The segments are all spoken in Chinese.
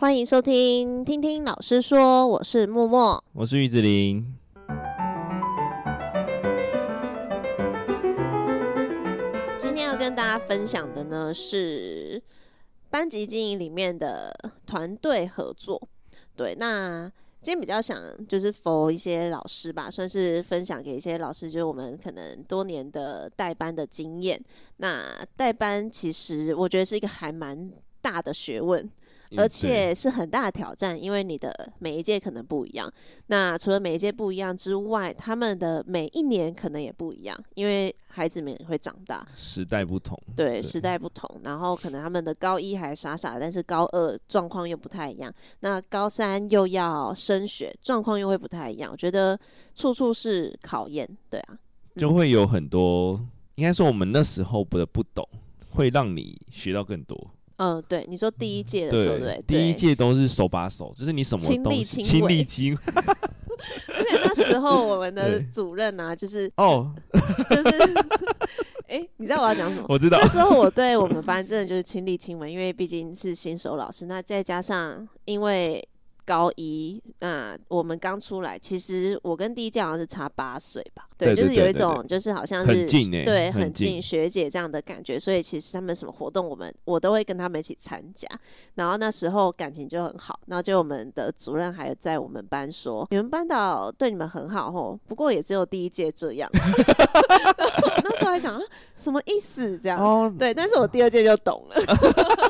欢迎收听，听听老师说，我是默默，我是玉子琳。今天要跟大家分享的呢是班级经营里面的团队合作。对，那今天比较想就是 for 一些老师吧，算是分享给一些老师，就是我们可能多年的带班的经验。那带班其实我觉得是一个还蛮大的学问。而且是很大的挑战，因为你的每一届可能不一样。那除了每一届不一样之外，他们的每一年可能也不一样，因为孩子们也会长大，时代不同。对，对，时代不同。然后可能他们的高一还傻傻，但是高二状况又不太一样。那高三又要升学，状况又会不太一样。我觉得处处是考验，对啊，就会有很多，应该说我们那时候不的不懂，会让你学到更多。嗯，对，你说第一届的时候，对，第一届都是手把手，就是你什么亲力亲 为，而且那时候我们的主任啊，就是哦，就是，哎、欸，你知道我要讲什么？我知道，那时候我对我们班真的就是亲力亲为，因为毕竟是新手老师，那再加上因为。高一，那我们刚出来，其实我跟第一届好像是差八岁吧，对，就是有一种就是好像是很近、欸、对，很近，学姐这样的感觉，所以其实他们什么活动，我们我都会跟他们一起参加，然后那时候感情就很好，然后就我们的主任还有在我们班说，你们班导对你们很好哦，不过也只有第一届这样，那时候还想啊，什么意思？这样？哦，对，但是我第二届就懂了。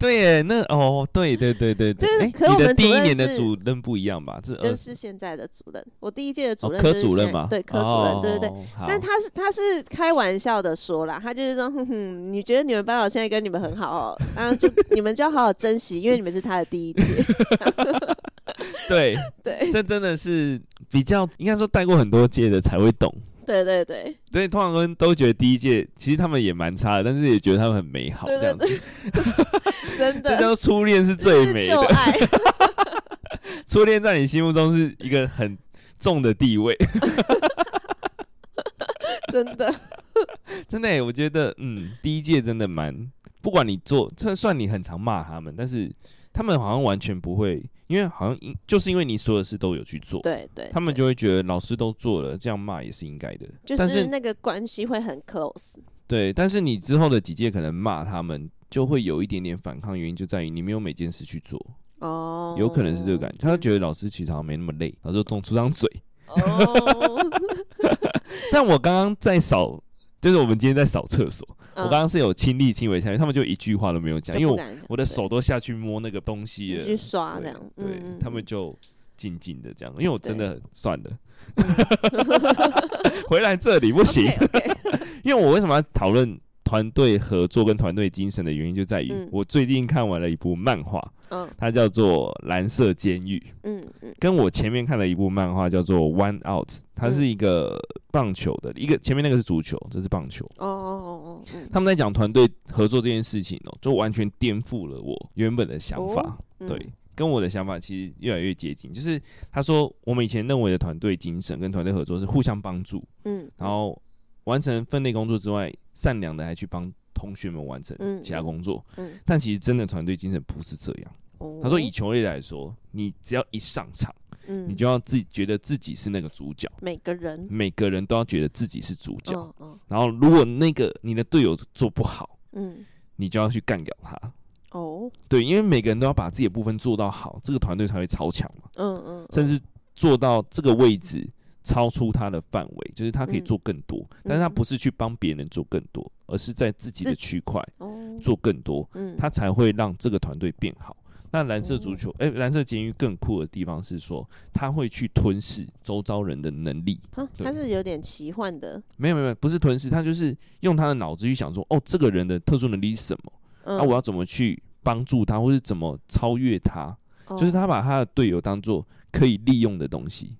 对耶，那哦，对对对对对，就是可我们第一年的主任不一样吧？这就是现在的主任，我第一届的主任、哦、科主任嘛，对科主任，对对对。但他是他是开玩笑的说啦，他就是说，哼哼，你觉得你们班导现在跟你们很好哦，然后就你们就要好好珍惜，因为你们是他的第一届。对 对，这真的是比较应该说带过很多届的才会懂。对对对，所以通常都都觉得第一届其实他们也蛮差的，但是也觉得他们很美好，这样子。真的，这叫初恋是最美的。爱初恋在你心目中是一个很重的地位。真的，真的，我觉得，嗯，第一届真的蛮，不管你做，这算你很常骂他们，但是。他们好像完全不会，因为好像因就是因为你所有事都有去做，对对，他们就会觉得老师都做了，这样骂也是应该的。就是那个关系会很 close。对，但是你之后的几届可能骂他们，就会有一点点反抗，原因就在于你没有每件事去做。哦，有可能是这个感觉，他觉得老师其实好像没那么累，然后就动出张嘴。哦，但我刚刚在扫，就是我们今天在扫厕所。我刚刚是有亲力亲为下去，他们就一句话都没有讲，因为我我的手都下去摸那个东西了，去刷这样，对，对他们就静静的这样，因为我真的算了，回来这里不行，okay, okay 因为我为什么要讨论？团队合作跟团队精神的原因就在于，我最近看完了一部漫画，嗯，它叫做《蓝色监狱》，嗯嗯，跟我前面看了一部漫画叫做《One Out》，它是一个棒球的，一个前面那个是足球，这是棒球，哦哦哦哦，他们在讲团队合作这件事情哦，就完全颠覆了我原本的想法，对，跟我的想法其实越来越接近，就是他说我们以前认为的团队精神跟团队合作是互相帮助，嗯，然后。完成分内工作之外，善良的还去帮同学们完成其他工作。嗯嗯、但其实真的团队精神不是这样。哦、他说，以球类来说，你只要一上场，嗯、你就要自己觉得自己是那个主角。每个人，每个人都要觉得自己是主角。哦哦、然后，如果那个你的队友做不好，嗯、你就要去干掉他。哦，对，因为每个人都要把自己的部分做到好，这个团队才会超强嘛。嗯嗯，嗯甚至做到这个位置。超出他的范围，就是他可以做更多，嗯、但是他不是去帮别人做更多，嗯、而是在自己的区块做更多，嗯、他才会让这个团队变好。那蓝色足球，哎、蓝色监狱更酷的地方是说，他会去吞噬周遭人的能力。他是有点奇幻的，没有没有，不是吞噬，他就是用他的脑子去想说，哦，这个人的特殊能力是什么？那、嗯啊、我要怎么去帮助他，或是怎么超越他？嗯、就是他把他的队友当做可以利用的东西。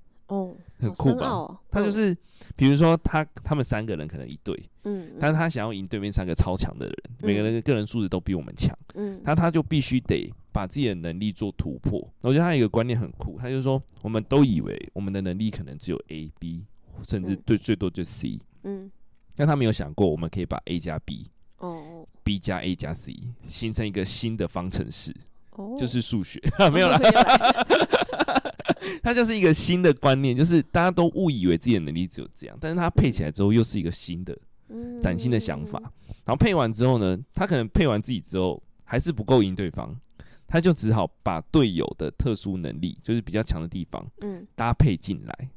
哦。很酷吧？哦、他就是，比如说他他们三个人可能一队，嗯，但是他想要赢对面三个超强的人，嗯、每个人的个人素质都比我们强，嗯，那他就必须得把自己的能力做突破。我觉得他有一个观念很酷，他就是说，我们都以为我们的能力可能只有 A、B，甚至对最多就 C，嗯，但他没有想过我们可以把 A 加 B，哦，B 加 A 加 C 形成一个新的方程式。哦、就是数学，没有啦。它就是一个新的观念，就是大家都误以为自己的能力只有这样，但是它配起来之后又是一个新的、崭新的想法。然后配完之后呢，他可能配完自己之后还是不够赢对方，他就只好把队友的特殊能力，就是比较强的地方，搭配进来，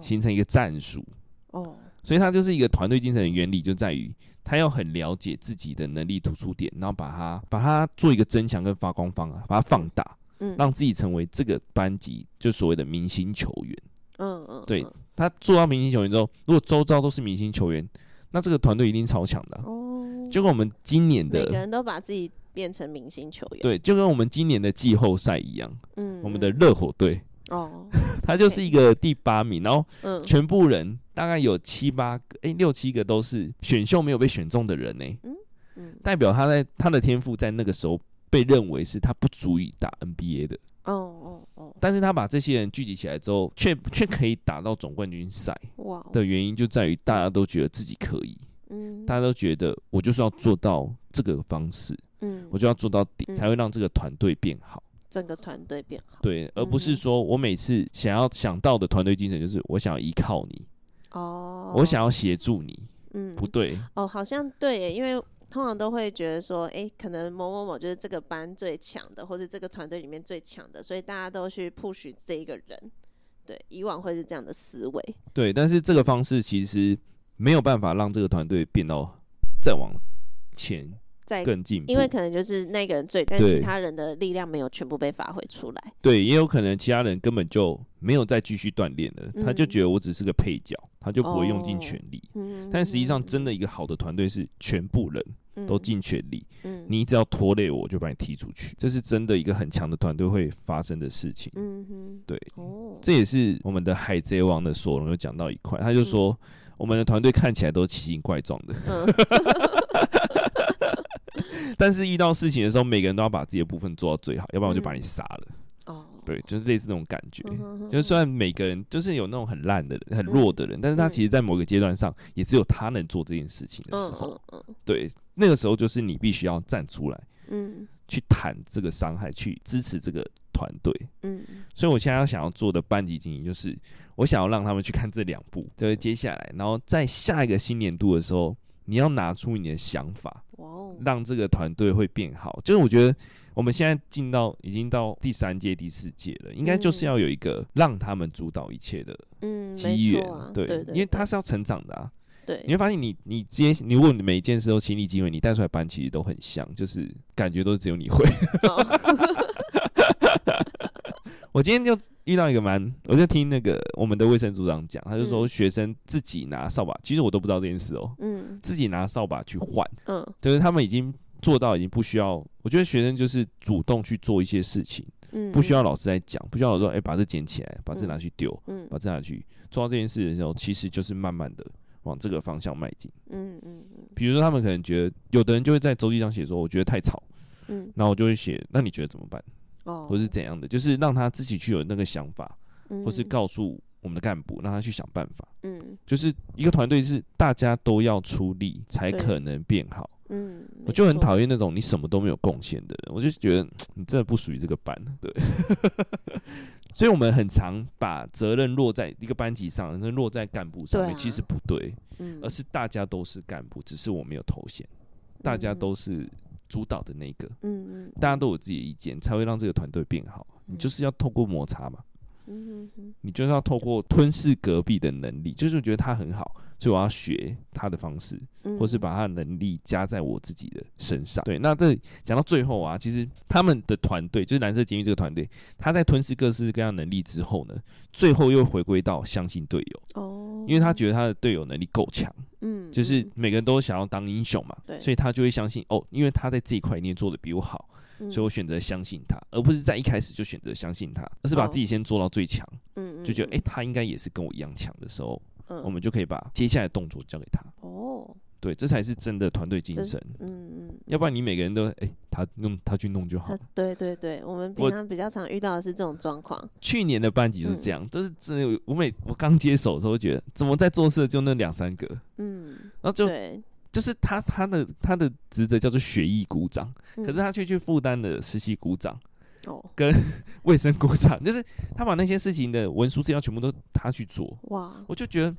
形成一个战术。哦，所以它就是一个团队精神的原理，就在于他要很了解自己的能力突出点，然后把它把它做一个增强跟发光方啊，把它放大。嗯，让自己成为这个班级就所谓的明星球员。嗯嗯，对，他做到明星球员之后，如果周遭都是明星球员，那这个团队一定超强的。哦，就跟我们今年的每个人都把自己变成明星球员。对，就跟我们今年的季后赛一样。嗯，我们的热火队哦，他就是一个第八名，然后全部人大概有七八个，哎，六七个都是选秀没有被选中的人呢。嗯嗯，代表他在他的天赋在那个时候。被认为是他不足以打 NBA 的。哦哦哦，但是他把这些人聚集起来之后，却却可以打到总冠军赛。哇！的原因就在于大家都觉得自己可以，嗯，大家都觉得我就是要做到这个方式，嗯，我就要做到底，才会让这个团队变好，整个团队变好。对，而不是说我每次想要想到的团队精神就是我想要依靠你，哦，我想要协助你，嗯，不对，哦，好像对，因为。通常都会觉得说，哎、欸，可能某某某就是这个班最强的，或是这个团队里面最强的，所以大家都去 push 这一个人。对，以往会是这样的思维。对，但是这个方式其实没有办法让这个团队变到再往前。再更进步，因为可能就是那个人最，但其他人的力量没有全部被发挥出来。对，也有可能其他人根本就没有再继续锻炼了，嗯、他就觉得我只是个配角，他就不会用尽全力。但实际上，真的一个好的团队是全部人都尽全力。嗯、你只要拖累我，我就把你踢出去。这是真的一个很强的团队会发生的事情。对，哦、这也是我们的海贼王的索隆有讲到一块，他就说、嗯、我们的团队看起来都奇形怪状的。嗯 但是遇到事情的时候，每个人都要把自己的部分做到最好，要不然我就把你杀了。哦，对，就是类似那种感觉。就是虽然每个人就是有那种很烂的人、很弱的人，但是他其实，在某个阶段上，也只有他能做这件事情的时候，对，那个时候就是你必须要站出来，嗯，去谈这个伤害，去支持这个团队，嗯。所以我现在要想要做的班级经营，就是我想要让他们去看这两部，就是接下来，然后在下一个新年度的时候，你要拿出你的想法。哦让这个团队会变好，就是我觉得我们现在进到已经到第三届、第四届了，应该就是要有一个让他们主导一切的机缘，对，因为他是要成长的啊。对，你会发现你你接你如果你每一件事都亲力亲为，你带出来班其实都很像，就是感觉都只有你会。我今天就遇到一个蛮，我就听那个我们的卫生组长讲，他就说学生自己拿扫把，其实我都不知道这件事哦，嗯，自己拿扫把去换，嗯，就是他们已经做到已经不需要，我觉得学生就是主动去做一些事情，嗯，不需要老师在讲，不需要老师说，哎，把这捡起来，把这拿去丢，嗯，把这拿去做到这件事的时候，其实就是慢慢的往这个方向迈进，嗯嗯嗯，比如说他们可能觉得，有的人就会在周记上写说，我觉得太吵，嗯，那我就会写，那你觉得怎么办？哦。或是怎样的，就是让他自己去有那个想法，嗯、或是告诉我们的干部，让他去想办法。嗯，就是一个团队是大家都要出力才可能变好。嗯，我就很讨厌那种你什么都没有贡献的人，我就觉得你真的不属于这个班。对，所以我们很常把责任落在一个班级上，落在干部上面，啊、其实不对，嗯、而是大家都是干部，只是我没有头衔，大家都是。主导的那个，嗯嗯，大家都有自己的意见，才会让这个团队变好。你就是要透过摩擦嘛，嗯哼，你就是要透过吞噬隔壁的能力，就是觉得他很好，所以我要学他的方式，或是把他的能力加在我自己的身上。对，那这讲到最后啊，其实他们的团队就是蓝色监狱这个团队，他在吞噬各式各样能力之后呢，最后又回归到相信队友。哦，因为他觉得他的队友能力够强。嗯，就是每个人都想要当英雄嘛，对，所以他就会相信哦，因为他在这一块一定做的比我好，所以我选择相信他，而不是在一开始就选择相信他，而是把自己先做到最强，嗯，就觉得哎，他应该也是跟我一样强的时候，嗯，我们就可以把接下来的动作交给他。哦。对，这才是真的团队精神。嗯嗯，要不然你每个人都哎、欸，他弄他去弄就好。对对对，我们平常比较常遇到的是这种状况。去年的班级就是这样，嗯、都是真的。我每我刚接手的时候，觉得怎么在做事就那两三个。嗯，然后就对就是他他的他的职责叫做学艺股长，嗯、可是他却去负担了实习股长。跟 卫生股长，就是他把那些事情的文书资料全部都他去做。哇！我就觉得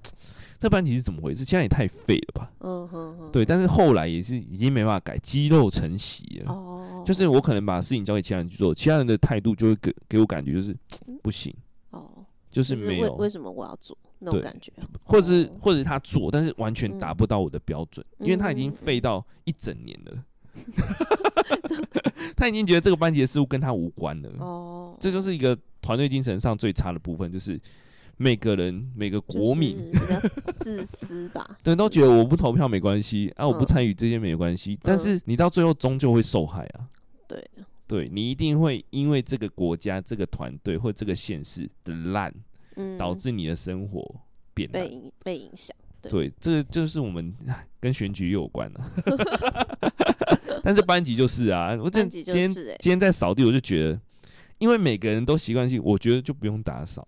这班级是怎么回事？现在也太废了吧。嗯哼哼。对，但是后来也是已经没办法改，肌肉成习了。哦。就是我可能把事情交给其他人去做，其他人的态度就会给给我感觉就是不行。哦。就是没有。为什么我要做那种感觉？或者是或者是他做，但是完全达不到我的标准，因为他已经废到一整年了。他已经觉得这个班级的事务跟他无关了。哦，这就是一个团队精神上最差的部分，就是每个人每个国民自私吧。对，都觉得我不投票没关系啊，我不参与这些没关系。但是你到最后终究会受害啊。对，对你一定会因为这个国家、这个团队或这个县市的烂，导致你的生活变烂，被被影响。对，这个就是我们跟选举有关了。但是班级就是啊，我今今天今天在扫地，我就觉得，因为每个人都习惯性，我觉得就不用打扫，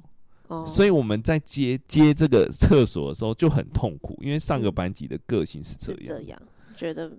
哦，所以我们在接接这个厕所的时候就很痛苦，因为上个班级的个性是这样，这样觉得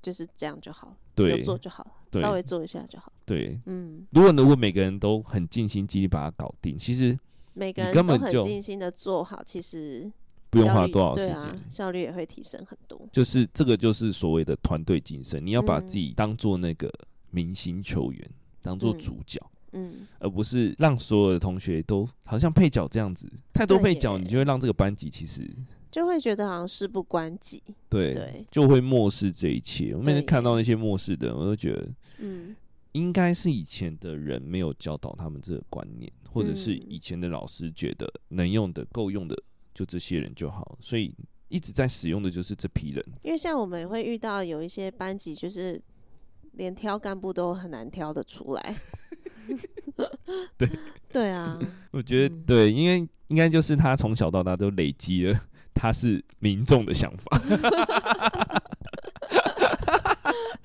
就是这样就好，对，有做就好，稍微做一下就好，对，嗯，如果如果每个人都很尽心尽力把它搞定，其实每个人根本很尽心的做好，其实。不用花多少时间，啊，效率也会提升很多。就是这个，就是所谓的团队精神。你要把自己当做那个明星球员，嗯、当做主角，嗯，而不是让所有的同学都好像配角这样子。太多配角，你就会让这个班级其实就会觉得好像事不关己，对，对就会漠视这一切。我每次看到那些漠视的人，我都觉得，嗯，应该是以前的人没有教导他们这个观念，或者是以前的老师觉得能用的、够用的。就这些人就好，所以一直在使用的就是这批人。因为像我们也会遇到有一些班级，就是连挑干部都很难挑得出来。对对啊，我觉得对，因为应该就是他从小到大都累积了他是民众的想法。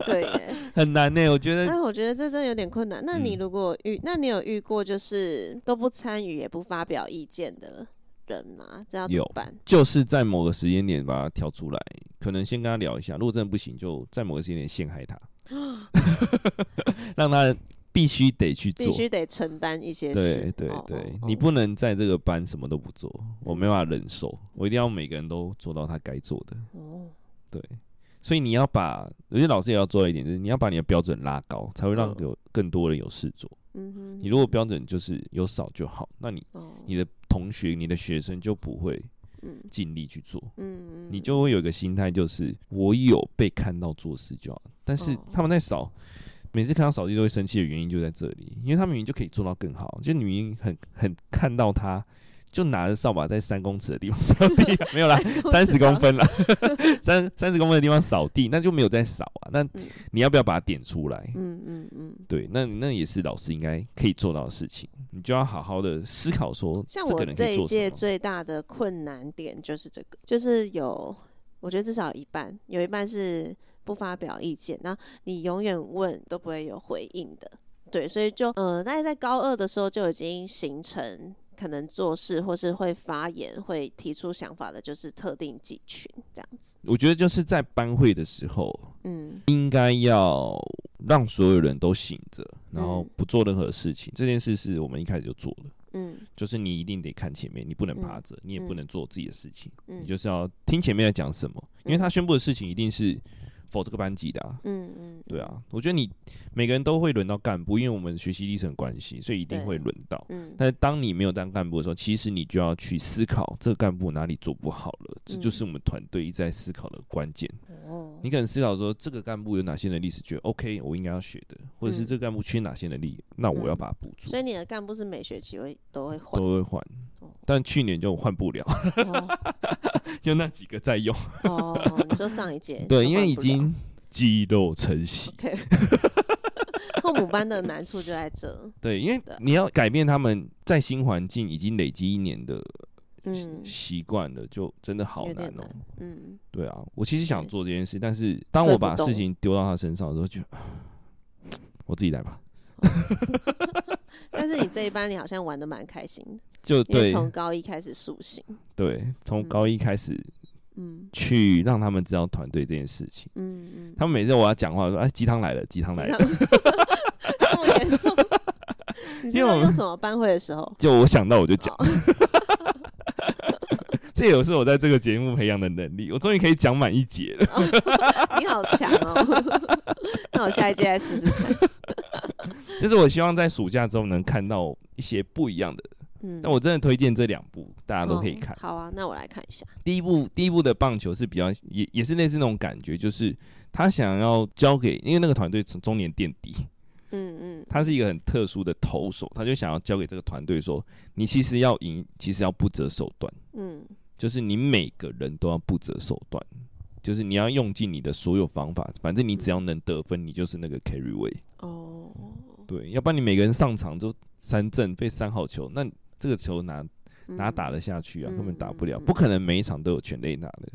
对，很难呢。我觉得，但我觉得这真的有点困难。那你如果遇，那你有遇过就是都不参与也不发表意见的？人嘛，这样怎么办？就是在某个时间点把他挑出来，可能先跟他聊一下。如果真的不行，就在某个时间点陷害他，让他必须得去做，必须得承担一些事。对对对，哦、你不能在这个班什么都不做，我没办法忍受。我一定要每个人都做到他该做的。哦，对，所以你要把有些老师也要做一点，就是你要把你的标准拉高，才会让有更多人有事做。嗯哼，你如果标准就是有少就好，那你你的同学、你的学生就不会尽力去做。嗯，你就会有一个心态，就是我有被看到做事就好。但是他们在扫，每次看到扫地都会生气的原因就在这里，因为他们明明就可以做到更好，就你明明很很看到他。就拿着扫把在三公尺的地方扫地，没有啦，三十公分啦，三三十公分的地方扫地，那就没有在扫啊。那你要不要把它点出来？嗯嗯嗯，对，那那也是老师应该可以做到的事情。你就要好好的思考说，像我这一届最大的困难点就是这个，就是有，我觉得至少有一半，有一半是不发表意见，那你永远问都不会有回应的。对，所以就呃，大概在高二的时候就已经形成。可能做事或是会发言、会提出想法的，就是特定几群这样子。我觉得就是在班会的时候，嗯，应该要让所有人都醒着，然后不做任何事情。嗯、这件事是我们一开始就做的，嗯，就是你一定得看前面，你不能趴着，嗯、你也不能做自己的事情，嗯、你就是要听前面在讲什么，因为他宣布的事情一定是。否这个班级的啊，嗯嗯，对啊，我觉得你每个人都会轮到干部，因为我们学习历程关系，所以一定会轮到。嗯，但是当你没有当干部的时候，其实你就要去思考这个干部哪里做不好了，这就是我们团队一直在思考的关键。哦，你可能思考说这个干部有哪些能力是觉得 OK，我应该要学的，或者是这个干部缺哪些能力，那我要把它补足。所以你的干部是每学期会都会换，都会换，但去年就换不了。就那几个在用哦，你说上一届 对，因为已经积肉成习。后母班的难处就在这。对，因为你要改变他们在新环境已经累积一年的习惯了，就真的好难哦。嗯，对啊，我其实想做这件事，但是当我把事情丢到他身上的时候，就 我自己来吧。但是你这一班，你好像玩的蛮开心的。就对，从高一开始塑形。对，从高一开始，嗯，去让他们知道团队这件事情。嗯嗯。他们每次我要讲话说：“哎，鸡汤来了，鸡汤来了。”这么严重？你有用什么班会的时候？就我想到我就讲。这也是我在这个节目培养的能力，我终于可以讲满一节了。哦、你好强哦！那我下一届来试试看。就是我希望在暑假之后能看到一些不一样的。嗯，那我真的推荐这两部，大家都可以看。哦。好啊，那我来看一下。第一部，第一部的棒球是比较也也是类似那种感觉，就是他想要交给，因为那个团队从中年垫底。嗯嗯，他是一个很特殊的投手，他就想要交给这个团队说，你其实要赢，其实要不择手段。嗯。就是你每个人都要不择手段，就是你要用尽你的所有方法，反正你只要能得分，你就是那个 carry 位。哦，对，要不然你每个人上场都三振被三好球，那这个球哪哪打得下去啊？根本打不了，不可能每一场都有全垒打的，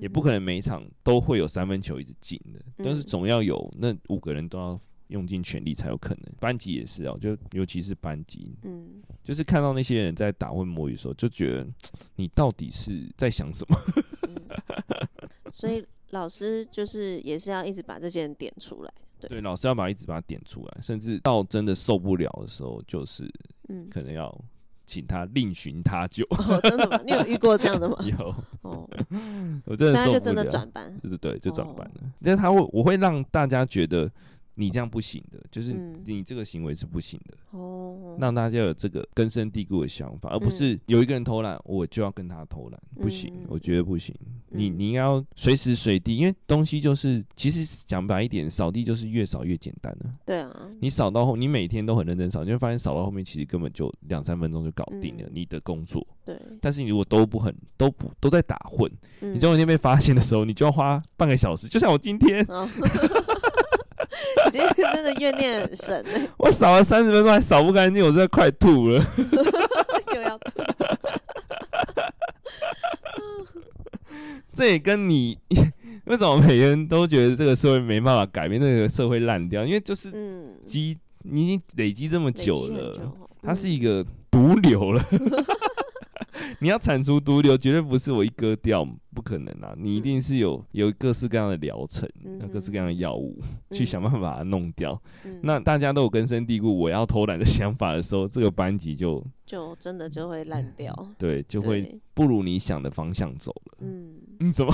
也不可能每一场都会有三分球一直进的，但是总要有那五个人都要。用尽全力才有可能。班级也是哦，就尤其是班级，嗯，就是看到那些人在打混摸鱼的时候，就觉得 你到底是在想什么？嗯、所以老师就是也是要一直把这些人点出来，对，对，老师要把一直把它点出来，甚至到真的受不了的时候，就是嗯，可能要请他另寻他救。哦，真的吗？你有遇过这样的吗？有哦，我真的，现在就真的转班，对对对，就转班了。但是他会，我会让大家觉得。你这样不行的，就是你这个行为是不行的。哦，让大家有这个根深蒂固的想法，而不是有一个人偷懒，我就要跟他偷懒，不行，我觉得不行。你你应该要随时随地，因为东西就是，其实讲白一点，扫地就是越扫越简单了。对啊，你扫到后，你每天都很认真扫，你会发现扫到后面其实根本就两三分钟就搞定了你的工作。对，但是你如果都不很都不都在打混，你总有一天被发现的时候，你就要花半个小时，就像我今天。今天真的怨念很深，我扫了三十分钟还扫不干净，我真的快吐了。又要吐。这也跟你为什么每个人都觉得这个社会没办法改变，这个社会烂掉？因为就是积，你已经累积这么久了，它是一个毒瘤了。你要铲除毒瘤，绝对不是我一割掉。不可能啊！你一定是有有各式各样的疗程，嗯、各式各样的药物，嗯、去想办法把它弄掉。嗯、那大家都有根深蒂固我要偷懒的想法的时候，这个班级就就真的就会烂掉。对，就会不如你想的方向走了。嗯嗯，什么？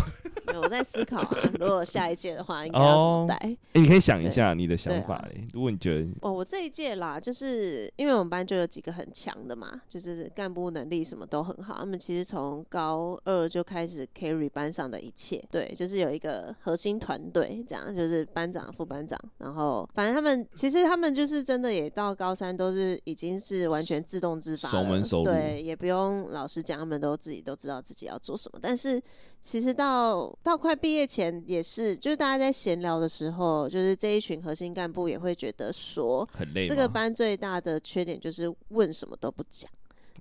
我在思考啊，如果下一届的话，应该要怎么带？哎、哦欸，你可以想一下你的想法哎。啊、如果你觉得哦，我这一届啦，就是因为我们班就有几个很强的嘛，就是干部能力什么都很好。他们其实从高二就开始 carry 班上的一切，对，就是有一个核心团队，这样就是班长、副班长，然后反正他们其实他们就是真的也到高三都是已经是完全自动自发了，熟门熟路，对，也不用老师讲，他们都自己都知道自己要做什么。但是其实到到快毕业前也是，就是大家在闲聊的时候，就是这一群核心干部也会觉得说，很累。这个班最大的缺点就是问什么都不讲，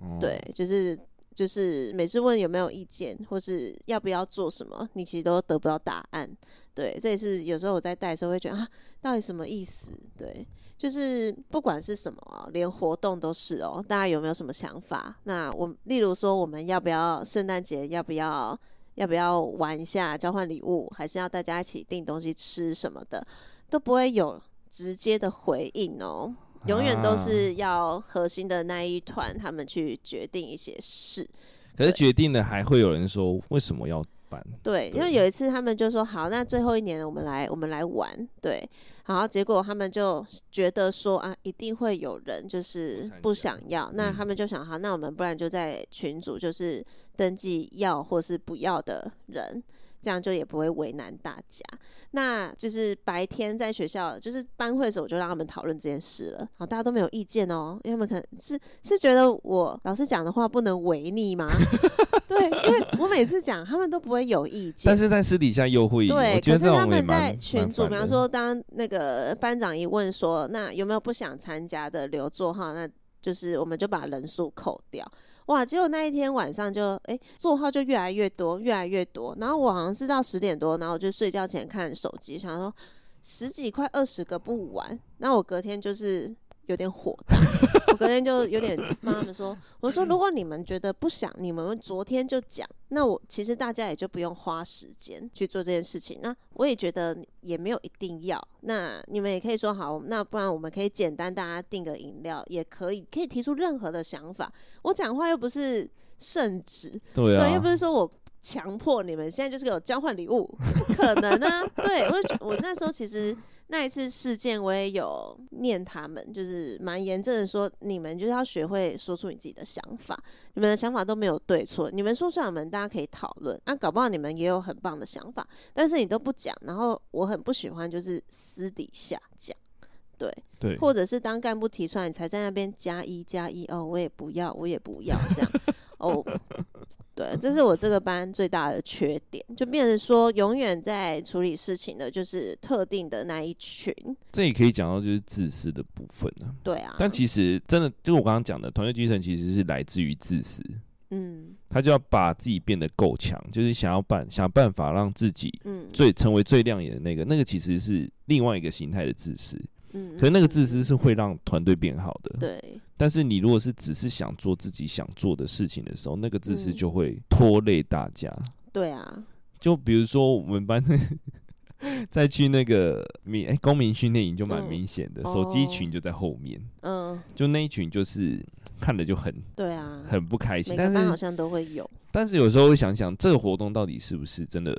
哦、对，就是。就是每次问有没有意见，或是要不要做什么，你其实都得不到答案。对，这也是有时候我在带的时候会觉得啊，到底什么意思？对，就是不管是什么啊，连活动都是哦。大家有没有什么想法？那我例如说，我们要不要圣诞节？要不要要不要玩一下交换礼物？还是要大家一起订东西吃什么的？都不会有直接的回应哦。永远都是要核心的那一团，他们去决定一些事。可是决定了，还会有人说为什么要办？对，对，因为有一次他们就说好，那最后一年我们来，我们来玩。对，然后，结果他们就觉得说啊，一定会有人就是不想要，那他们就想好，那我们不然就在群组就是登记要或是不要的人。这样就也不会为难大家。那就是白天在学校，就是班会的时候，我就让他们讨论这件事了。好，大家都没有意见哦，因为他们可能是是觉得我老师讲的话不能违逆吗？对，因为我每次讲，他们都不会有意见。但是在私底下又会。对，可是他们在群组，比方说，当那个班长一问说，那有没有不想参加的留座号？那就是我们就把人数扣掉。哇！结果那一天晚上就哎，座号就越来越多，越来越多。然后我好像是到十点多，然后我就睡觉前看手机，想说十几块二十个不完。那我隔天就是有点火大，我隔天就有点妈妈们说，我说如果你们觉得不想，你们昨天就讲，那我其实大家也就不用花时间去做这件事情。那我也觉得也没有一定要，那你们也可以说好，那不然我们可以简单大家订个饮料，也可以可以提出任何的想法。我讲话又不是圣旨，对啊，对，又不是说我。强迫你们现在就是给我交换礼物，不可能啊！对，我我那时候其实那一次事件，我也有念他们，就是蛮严正的说，你们就是要学会说出你自己的想法，你们的想法都没有对错，你们说出来，我们大家可以讨论。那、啊、搞不好你们也有很棒的想法，但是你都不讲，然后我很不喜欢就是私底下讲，对对，或者是当干部提出来，你才在那边加一加一哦，我也不要，我也不要这样 哦。对，这是我这个班最大的缺点，就变成说永远在处理事情的，就是特定的那一群。这也可以讲到就是自私的部分啊。对啊。但其实真的，就是我刚刚讲的团队精神，其实是来自于自私。嗯。他就要把自己变得够强，就是想要办想办法让自己嗯最成为最亮眼的那个。那个其实是另外一个形态的自私。嗯。可是那个自私是会让团队变好的。对。但是你如果是只是想做自己想做的事情的时候，那个自私就会拖累大家。嗯、对啊，就比如说我们班 再去那个民哎公民训练营就蛮明显的，嗯、手机群就在后面。嗯，就那一群就是看着就很对啊，很不开心。但是好像都会有。但是有时候会想想，这个活动到底是不是真的？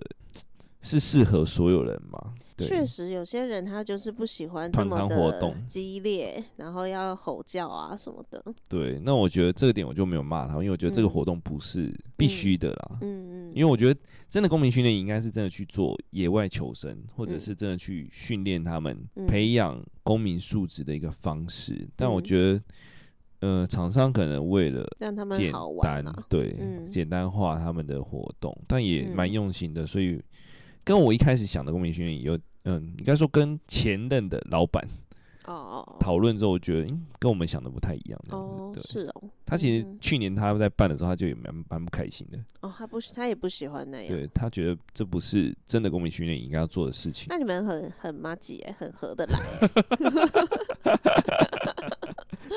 是适合所有人吗？确实，有些人他就是不喜欢这么的激烈，然后要吼叫啊什么的。对，那我觉得这个点我就没有骂他，因为我觉得这个活动不是必须的啦。嗯嗯。因为我觉得真的公民训练营应该是真的去做野外求生，或者是真的去训练他们、培养公民素质的一个方式。但我觉得，呃，厂商可能为了让他们简单，对，简单化他们的活动，但也蛮用心的，所以。跟我一开始想的公民训练有，嗯，应该说跟前任的老板哦讨论之后，我觉得，嗯，跟我们想的不太一样。哦，对是哦。他其实去年他在办的时候，他就也蛮蛮不开心的。哦，他不，他也不喜欢那样。对，他觉得这不是真的公民训练应该要做的事情。那你们很很麻吉哎，很合得来。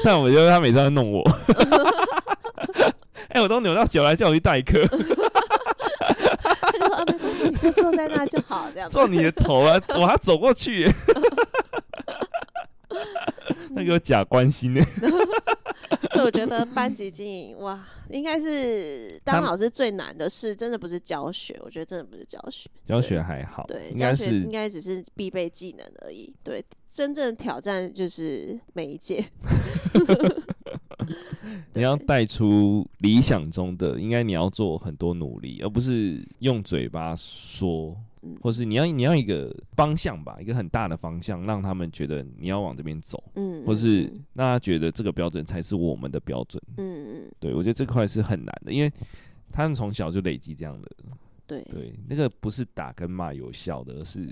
但我觉得他每次都弄我。哎、欸，我都扭到脚来叫我去代课。啊，没关系，你就坐在那就好，这样子。坐你的头啊，我还走过去。那个假关心呢？所以我觉得班级经营哇，应该是当老师最难的事，真的不是教学。我觉得真的不是教学，教学还好，对，应该是应该只是必备技能而已。对，真正挑战就是媒介。你要带出理想中的，应该你要做很多努力，而不是用嘴巴说，或是你要你要一个方向吧，一个很大的方向，让他们觉得你要往这边走，嗯，或是让他觉得这个标准才是我们的标准，嗯嗯，对，我觉得这块是很难的，因为他们从小就累积这样的，对。对，那个不是打跟骂有效的，而是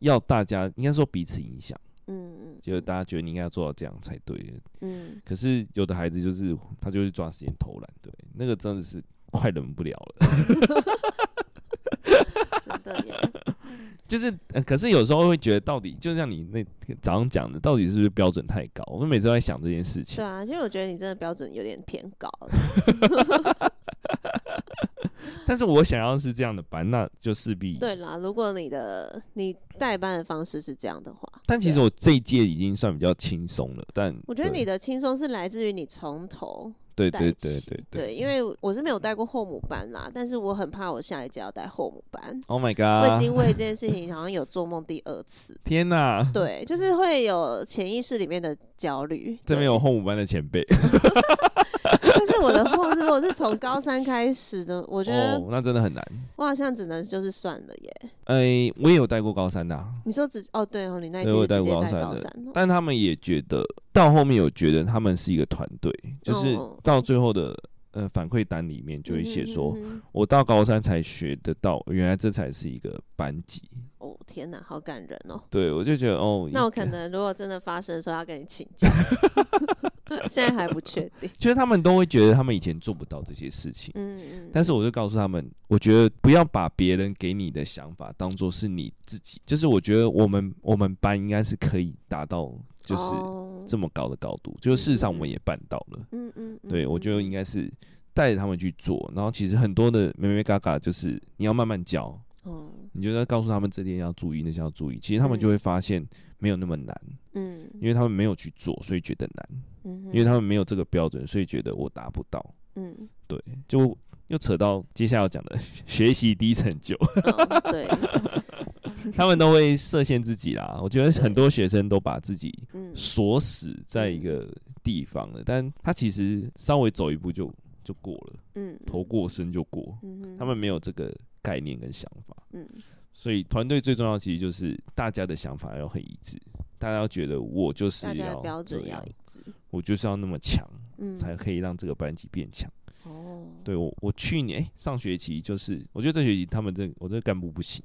要大家应该说彼此影响。嗯嗯，就是大家觉得你应该要做到这样才对。嗯，可是有的孩子就是他就是抓时间偷懒，对，那个真的是快忍不了了。真的耶。就是，可是有时候会觉得，到底就像你那早上讲的，到底是不是标准太高？我们每次都在想这件事情。对啊，其实我觉得你真的标准有点偏高了。但是我想要是这样的班，那就势必对啦。如果你的你带班的方式是这样的话，但其实我这一届已经算比较轻松了。但我觉得你的轻松是来自于你从头对对对对对，因为我是没有带过后母班啦，但是我很怕我下一届要带后母班。Oh my god！我已经为这件事情好像有做梦第二次。天哪！对，就是会有潜意识里面的焦虑。这边有后母班的前辈。我的后是我是从高三开始的，我觉得、哦、那真的很难。我好像只能就是算了耶。哎、欸，我也有带过高三的、啊。你说只哦对哦，你那一届直接带高三的，但他们也觉得到后面有觉得他们是一个团队，就是到最后的呃反馈单里面就会写说，我到高三才学得到，原来这才是一个班级。哦天哪，好感人哦！对，我就觉得哦，那我可能如果真的发生的时候要跟你请教，现在还不确定。其实他们都会觉得他们以前做不到这些事情，嗯嗯，但是我就告诉他们，我觉得不要把别人给你的想法当做是你自己，就是我觉得我们我们班应该是可以达到，就是这么高的高度，就是事实上我们也办到了。嗯嗯，对，我觉得应该是带着他们去做，然后其实很多的妹妹嘎嘎就是你要慢慢教。哦，你就要告诉他们这点要注意，那些要注意，其实他们就会发现没有那么难。嗯，因为他们没有去做，所以觉得难。嗯，因为他们没有这个标准，所以觉得我达不到。嗯，对，就又扯到接下来要讲的 学习低成就。哦，对，他们都会设限自己啦。我觉得很多学生都把自己锁死在一个地方了，但他其实稍微走一步就就过了。嗯，头过身就过。嗯，他们没有这个概念跟想法。嗯，所以团队最重要其实就是大家的想法要很一致，大家要觉得我就是要标准要一致，我就是要那么强。嗯，才可以让这个班级变强。哦，对我，我去年、欸、上学期就是，我觉得这学期他们这我这个干部不行，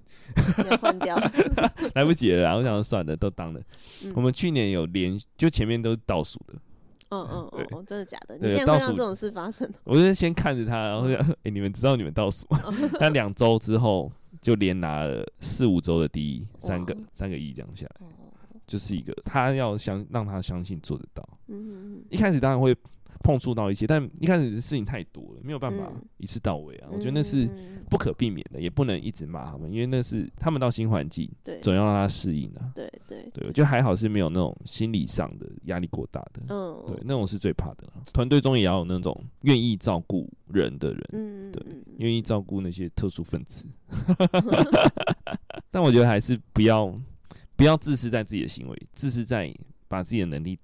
要换掉，来不及了啦。我想说算了，都当了。嗯、我们去年有连，就前面都是倒数的。嗯嗯嗯，哦，真的假的？你竟然会让这种事发生？我就先看着他，然后哎、欸，你们知道你们倒数？他两周之后就连拿了四五周的第一，三个三个一这样下来，就是一个他要相让他相信做得到。嗯嗯，一开始当然会。碰触到一些，但一开始的事情太多了，没有办法一次到位啊。嗯、我觉得那是不可避免的，也不能一直骂他们，因为那是他们到新环境，对，总要让他适应啊。对对对，我觉得还好是没有那种心理上的压力过大的，嗯，对，那种是最怕的了。团队中也要有那种愿意照顾人的人，嗯，对，愿意照顾那些特殊分子。但我觉得还是不要不要自私在自己的行为，自私在把自己的能力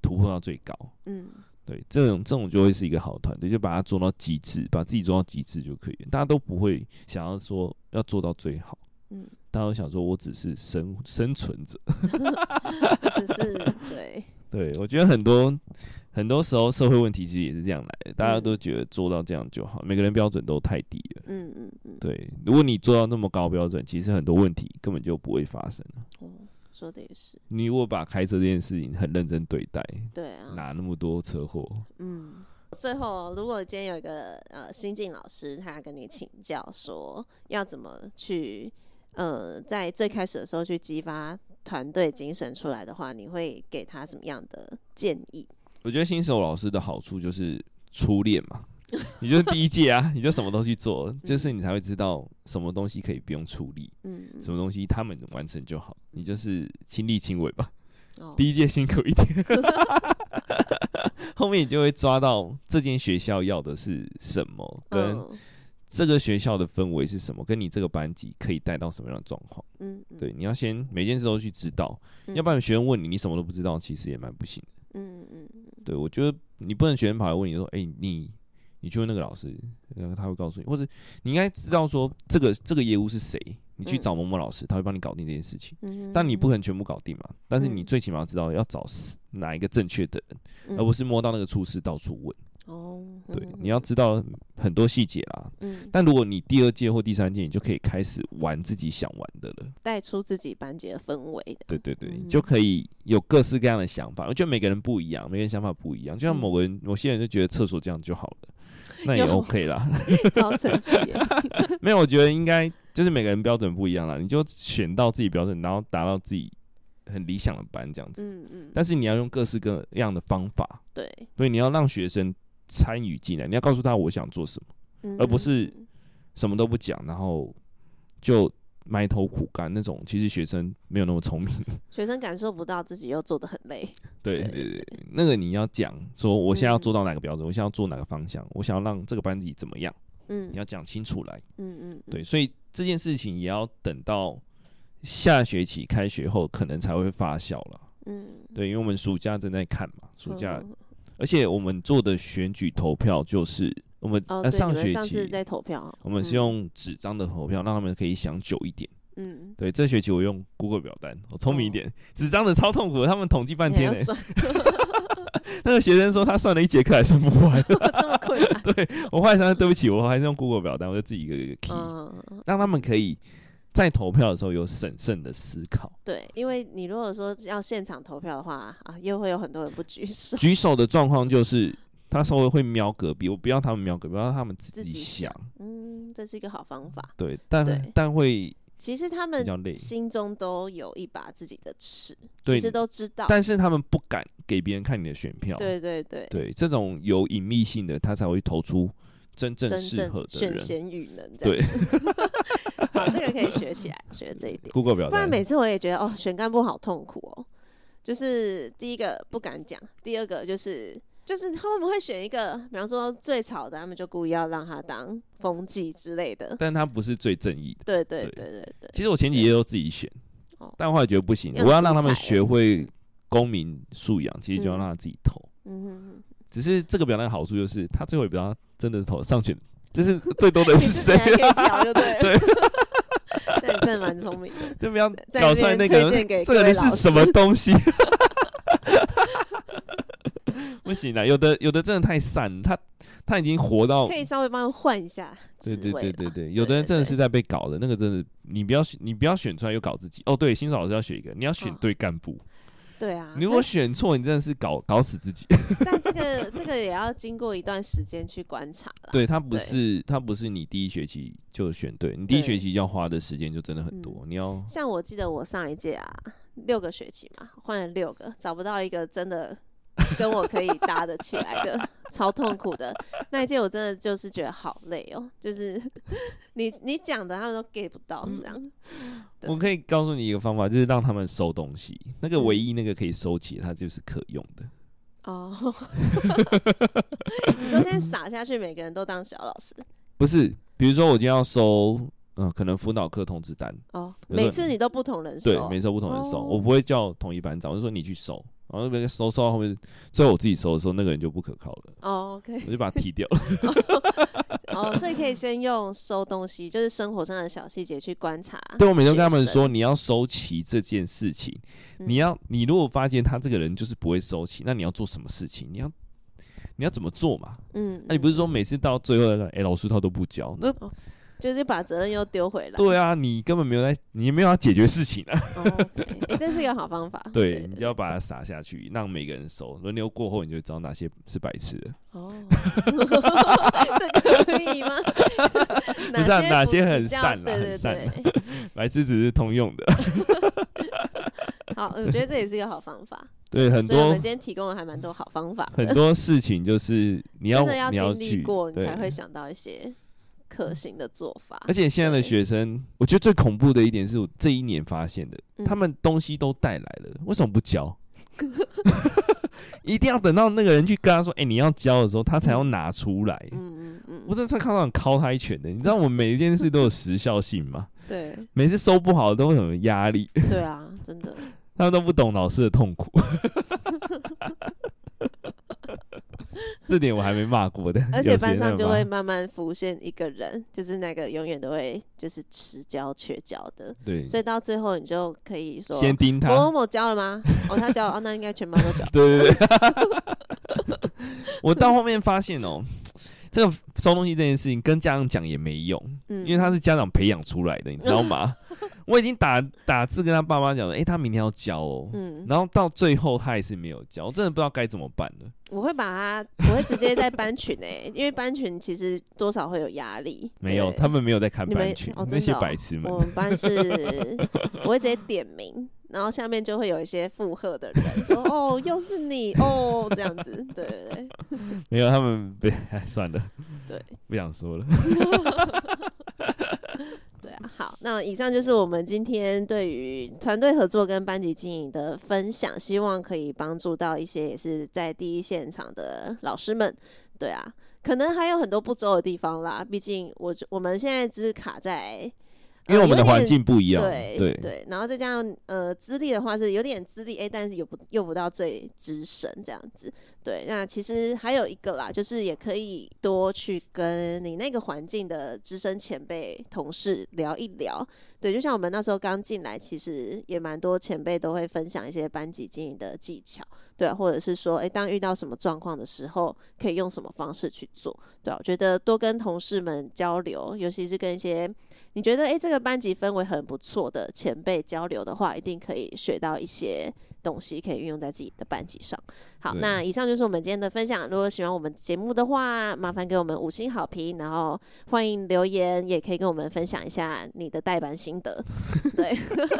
突破到最高，嗯。对，这种这种就会是一个好团队，就把它做到极致，把自己做到极致就可以了。大家都不会想要说要做到最好，嗯，大家都想说我只是生生存者，只是对 对，我觉得很多很多时候社会问题其实也是这样来的，大家都觉得做到这样就好，每个人标准都太低了，嗯嗯嗯，对，如果你做到那么高标准，其实很多问题根本就不会发生了。说的也是，你如果把开车这件事情很认真对待，对啊，哪那么多车祸？嗯，最后如果今天有一个呃新进老师，他跟你请教说要怎么去呃在最开始的时候去激发团队精神出来的话，你会给他什么样的建议？我觉得新手老师的好处就是初恋嘛。你就是第一届啊，你就什么都去做，就是你才会知道什么东西可以不用出力，嗯，什么东西他们完成就好，你就是亲力亲为吧。哦，第一届辛苦一点，后面你就会抓到这间学校要的是什么，跟这个学校的氛围是什么，跟你这个班级可以带到什么样的状况。嗯，对，你要先每件事都去知道，要不然学生问你，你什么都不知道，其实也蛮不行的。嗯嗯，对，我觉得你不能学生跑来问你说，哎，你。你去问那个老师，然后他会告诉你，或者你应该知道说这个这个业务是谁，你去找某某老师，他会帮你搞定这件事情。但你不可能全部搞定嘛，但是你最起码要知道要找哪一个正确的人，而不是摸到那个厨师到处问。哦，对，你要知道很多细节啦。嗯，但如果你第二届或第三届，你就可以开始玩自己想玩的了，带出自己班级的氛围。对对对，你就可以有各式各样的想法。我觉得每个人不一样，每个人想法不一样。就像某个人，某些人就觉得厕所这样就好了。那也 OK 啦，超神奇。没有，我觉得应该就是每个人标准不一样啦，你就选到自己标准，然后达到自己很理想的班这样子。嗯嗯。但是你要用各式各样的方法。对。所以你要让学生参与进来，你要告诉他我想做什么，而不是什么都不讲，然后就。埋头苦干那种，其实学生没有那么聪明，学生感受不到自己又做的很累。对对对，那个你要讲说，我现在要做到哪个标准，我现在要做哪个方向，我想要让这个班级怎么样？嗯，你要讲清楚来。嗯嗯，对，所以这件事情也要等到下学期开学后，可能才会发酵了。嗯，对，因为我们暑假正在看嘛，暑假，而且我们做的选举投票就是。我们呃上学期在投票，我们是用纸张的投票，让他们可以想久一点。嗯，对，这学期我用 Google 表单，我聪明一点，纸张的超痛苦，他们统计半天呢。那个学生说他算了一节课还算不完，这么困难。对，我后来想说对不起，我还是用 Google 表单，我就自己一个一个 key，让他们可以在投票的时候有审慎的思考。对，因为你如果说要现场投票的话啊，又会有很多人不举手。举手的状况就是。他稍微会瞄隔壁，我不要他们瞄隔壁，我要他们自己想。嗯，这是一个好方法。对，但对但会其实他们心中都有一把自己的尺，其实都知道，但是他们不敢给别人看你的选票。对对对，对这种有隐秘性的，他才会投出真正适合的人。选贤与能，对，好，这个可以学起来，学这一点。Google 表，不然每次我也觉得哦，选干部好痛苦哦。就是第一个不敢讲，第二个就是。就是他们会选一个，比方说最吵的，他们就故意要让他当风纪之类的。但他不是最正义的。对对对对对，对。其实我前几页都自己选，但后来觉得不行，我要让他们学会公民素养，其实就要让他自己投。嗯哼。只是这个表单的好处就是，他最后也不知道真的投上选，就是最多的是 谁。对蛮聪明的。就不要搞出来那个这个人是什么东西。不行的，有的有的真的太散，他他已经活到可以稍微帮他换一下。对对对对对，有的人真的是在被搞的，那个真的你不要你不要选出来又搞自己。哦，对，新手老师要选一个，你要选对干部。对啊，你如果选错，你真的是搞搞死自己。但这个这个也要经过一段时间去观察。对，它不是它不是你第一学期就选对，你第一学期要花的时间就真的很多。你要像我记得我上一届啊，六个学期嘛，换了六个，找不到一个真的。跟我可以搭得起来的，超痛苦的那一届，我真的就是觉得好累哦。就是 你你讲的，他们都 get 不到这样。我可以告诉你一个方法，就是让他们收东西。那个唯一那个可以收起，它就是可用的。哦。你说先撒下去，每个人都当小老师？不是，比如说我今天要收，嗯、呃，可能辅导课通知单。哦。每次你都不同人收。对，每次都不同人收，哦、我不会叫同一班长，我就说你去收。然后那边收收到后面，最后我自己收的时候，那个人就不可靠了。哦，OK，我就把他踢掉了。哦，所以可以先用收东西，就是生活上的小细节去观察。对，我每天跟他们说，你要收齐这件事情。你要，你如果发现他这个人就是不会收齐，那你要做什么事情？你要，你要怎么做嘛？嗯，那你不是说每次到最后，哎，老师他都不教那？就是把责任又丢回来。对啊，你根本没有在，你没有要解决事情啊。哦、哎、欸，这是一个好方法。对，对，对，你就要把它撒下去，让每个人熟。轮流过后，你就知道哪些是白痴的。哦，这可以吗？不是啊，哪些很散了，很散。白痴只是通用的。好，我觉得这也是一个好方法。对，很多。我们今天提供了还蛮多好方法。很多事情就是你要，真的要经历过，你才会想到一些。可行的做法，而且现在的学生，我觉得最恐怖的一点是我这一年发现的，嗯、他们东西都带来了，为什么不交？一定要等到那个人去跟他说：“哎、欸，你要交的时候，他才要拿出来。”嗯嗯嗯，我真的看到很敲他一拳的。你知道我们每一件事都有时效性吗？对，每次收不好都会很有压力。对啊，真的，他们都不懂老师的痛苦。这点我还没骂过的，而且班上就会慢慢浮现一个人，就是那个永远都会就是迟交缺交的，对，所以到最后你就可以说先盯他，某某某交了吗？哦，他交了，哦，那应该全班都交。对对对，我到后面发现哦，这个收东西这件事情跟家长讲也没用，嗯，因为他是家长培养出来的，你知道吗？我已经打打字跟他爸妈讲了，哎、欸，他明天要交哦，嗯，然后到最后他也是没有交，我真的不知道该怎么办了。我会把他，我会直接在班群诶、欸，因为班群其实多少会有压力。没有，他们没有在看班群，哦、那些白痴们。我们班是，我会直接点名，然后下面就会有一些附和的人说：“哦，又是你哦，这样子。”对对对。没有，他们别，哎，算了，对，不想说了。好，那以上就是我们今天对于团队合作跟班级经营的分享，希望可以帮助到一些也是在第一现场的老师们。对啊，可能还有很多不周的地方啦，毕竟我我们现在只是卡在。因为我们的环境不一样，对对对，然后再加上呃资历的话是有点资历，哎，但是又不又不到最资深这样子，对。那其实还有一个啦，就是也可以多去跟你那个环境的资深前辈同事聊一聊，对。就像我们那时候刚进来，其实也蛮多前辈都会分享一些班级经营的技巧。对啊，或者是说，诶，当遇到什么状况的时候，可以用什么方式去做，对啊，我觉得多跟同事们交流，尤其是跟一些你觉得诶，这个班级氛围很不错的前辈交流的话，一定可以学到一些东西，可以运用在自己的班级上。好，那以上就是我们今天的分享。如果喜欢我们节目的话，麻烦给我们五星好评，然后欢迎留言，也可以跟我们分享一下你的代班心得。对，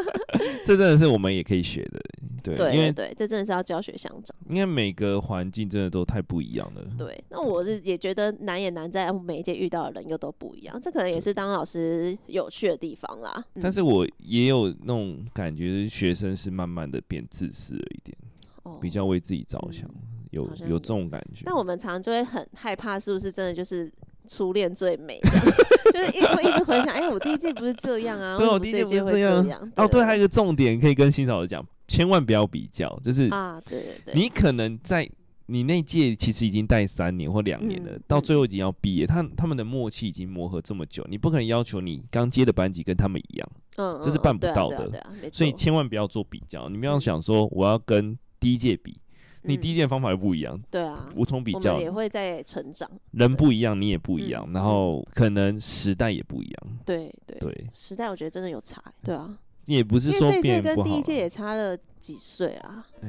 这真的是我们也可以学的。对，对，因为对，这真的是要教学相长。因为每个环境真的都太不一样了。对，那我是也觉得难也难在每一届遇到的人又都不一样，这可能也是当老师有趣的地方啦。嗯、但是我也有那种感觉，学生是慢慢的变自私了一点，哦、比较为自己着想，嗯、有有这种感觉。那我们常常就会很害怕，是不是真的就是初恋最美？就是一会一直回想，哎，我第一届不是这样啊，对，我第一届不是这样。哦，对，还有一个重点可以跟新嫂子讲。千万不要比较，就是啊，对对对，你可能在你那届其实已经带三年或两年了，嗯、到最后已经要毕业，他他们的默契已经磨合这么久，你不可能要求你刚接的班级跟他们一样，嗯，这是办不到的，所以千万不要做比较，你不要想说我要跟第一届比，嗯、你第一届方法又不一样，对啊，无从比较，也会在成长，人不一样，你也不一样，然后可能时代也不一样，对对。对，时代我觉得真的有差，对啊。也不是说变不好，因为这届跟第一届也差了几岁啊？哎，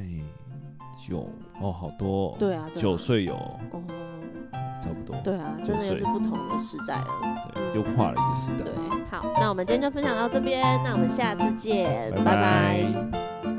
九哦，好多哦，对啊，九岁有哦，差不多。对啊，真的又是不同的时代了，对，又跨了一个时代。对，好，那我们今天就分享到这边，那我们下次见，拜拜。拜拜。